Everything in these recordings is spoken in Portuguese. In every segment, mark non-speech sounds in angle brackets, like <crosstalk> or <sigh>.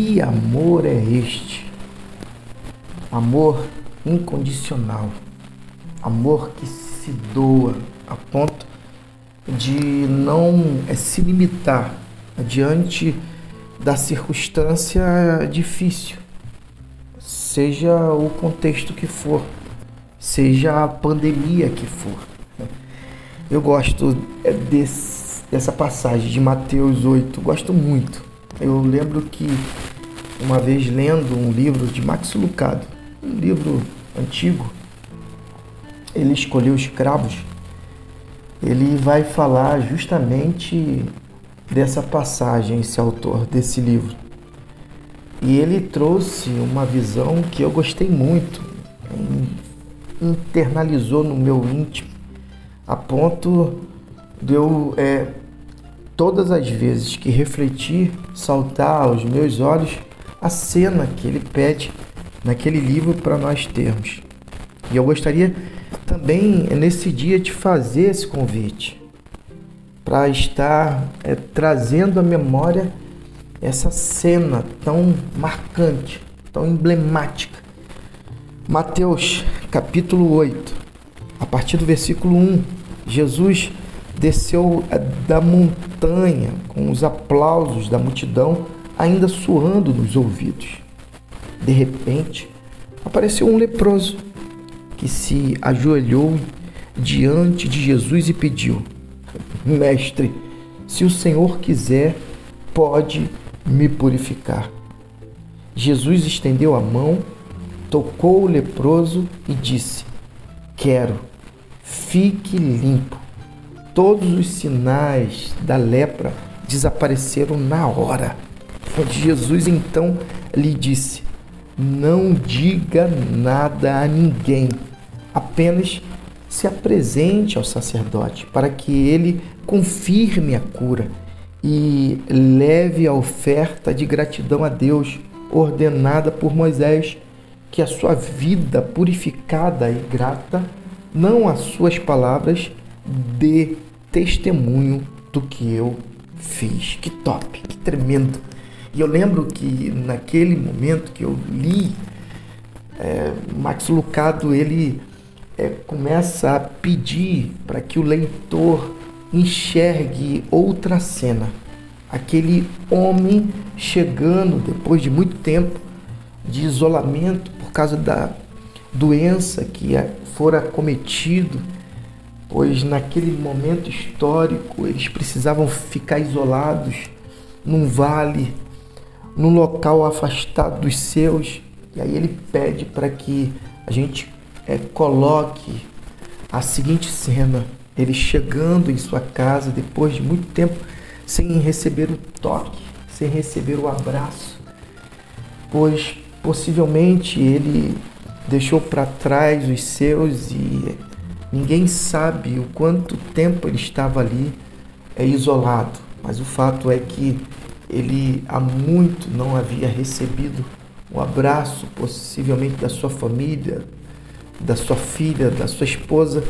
Que amor é este? Amor incondicional, amor que se doa a ponto de não é, se limitar diante da circunstância difícil, seja o contexto que for, seja a pandemia que for. Eu gosto é, desse, dessa passagem de Mateus 8, gosto muito. Eu lembro que uma vez lendo um livro de Max Lucado, um livro antigo, ele escolheu escravos. Ele vai falar justamente dessa passagem, esse autor desse livro. E ele trouxe uma visão que eu gostei muito, internalizou no meu íntimo, a ponto de eu, é, todas as vezes que refletir, saltar aos meus olhos a cena que ele pede naquele livro para nós termos. E eu gostaria também nesse dia de fazer esse convite para estar é, trazendo à memória essa cena tão marcante, tão emblemática. Mateus capítulo 8, a partir do versículo 1, Jesus desceu é, da montanha com os aplausos da multidão ainda soando nos ouvidos. De repente, apareceu um leproso que se ajoelhou diante de Jesus e pediu: Mestre, se o Senhor quiser, pode me purificar. Jesus estendeu a mão, tocou o leproso e disse: Quero, fique limpo. Todos os sinais da lepra desapareceram na hora. Jesus então lhe disse: Não diga nada a ninguém, apenas se apresente ao sacerdote para que ele confirme a cura e leve a oferta de gratidão a Deus ordenada por Moisés, que a sua vida purificada e grata, não as suas palavras, dê testemunho do que eu fiz. Que top, que tremendo. E eu lembro que naquele momento que eu li, é, Max Lucado ele é, começa a pedir para que o leitor enxergue outra cena. Aquele homem chegando depois de muito tempo de isolamento por causa da doença que fora cometido, pois naquele momento histórico eles precisavam ficar isolados num vale, num local afastado dos seus. E aí ele pede para que a gente é, coloque a seguinte cena: ele chegando em sua casa depois de muito tempo sem receber o toque, sem receber o abraço, pois possivelmente ele deixou para trás os seus e ninguém sabe o quanto tempo ele estava ali é isolado. Mas o fato é que ele há muito não havia recebido o abraço, possivelmente da sua família, da sua filha, da sua esposa,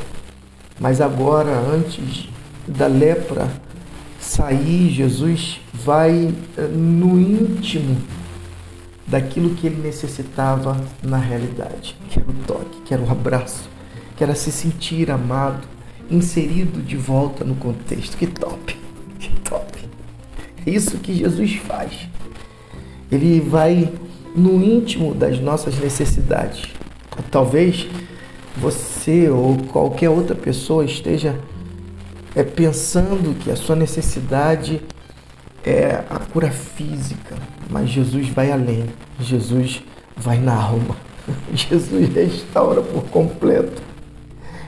mas agora, antes da lepra sair, Jesus vai eh, no íntimo daquilo que ele necessitava na realidade, que era o toque, que era o abraço, que era se sentir amado, inserido de volta no contexto. Que top, isso que Jesus faz. Ele vai no íntimo das nossas necessidades. Talvez você ou qualquer outra pessoa esteja é, pensando que a sua necessidade é a cura física, mas Jesus vai além. Jesus vai na alma. <laughs> Jesus restaura por completo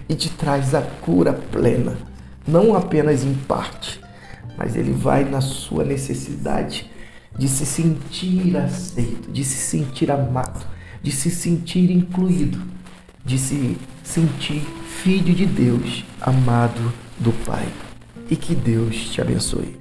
e te traz a cura plena, não apenas em parte, mas ele vai na sua necessidade de se sentir aceito, de se sentir amado, de se sentir incluído, de se sentir filho de Deus, amado do Pai. E que Deus te abençoe.